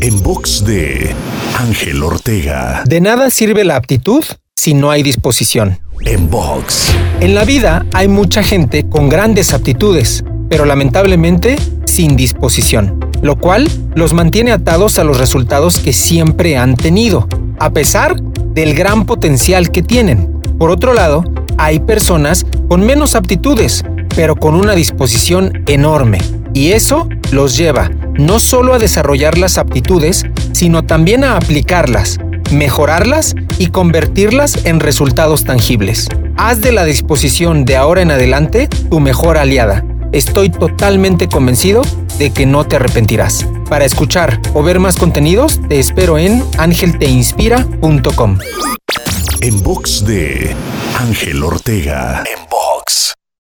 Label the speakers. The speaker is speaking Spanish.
Speaker 1: En box de Ángel Ortega.
Speaker 2: De nada sirve la aptitud si no hay disposición.
Speaker 1: En box.
Speaker 2: En la vida hay mucha gente con grandes aptitudes, pero lamentablemente sin disposición, lo cual los mantiene atados a los resultados que siempre han tenido, a pesar del gran potencial que tienen. Por otro lado, hay personas con menos aptitudes, pero con una disposición enorme, y eso los lleva no solo a desarrollar las aptitudes, sino también a aplicarlas, mejorarlas y convertirlas en resultados tangibles. Haz de la disposición de ahora en adelante tu mejor aliada. Estoy totalmente convencido de que no te arrepentirás. Para escuchar o ver más contenidos, te espero en angelteinspira.com.
Speaker 1: En box de Ángel Ortega. En box.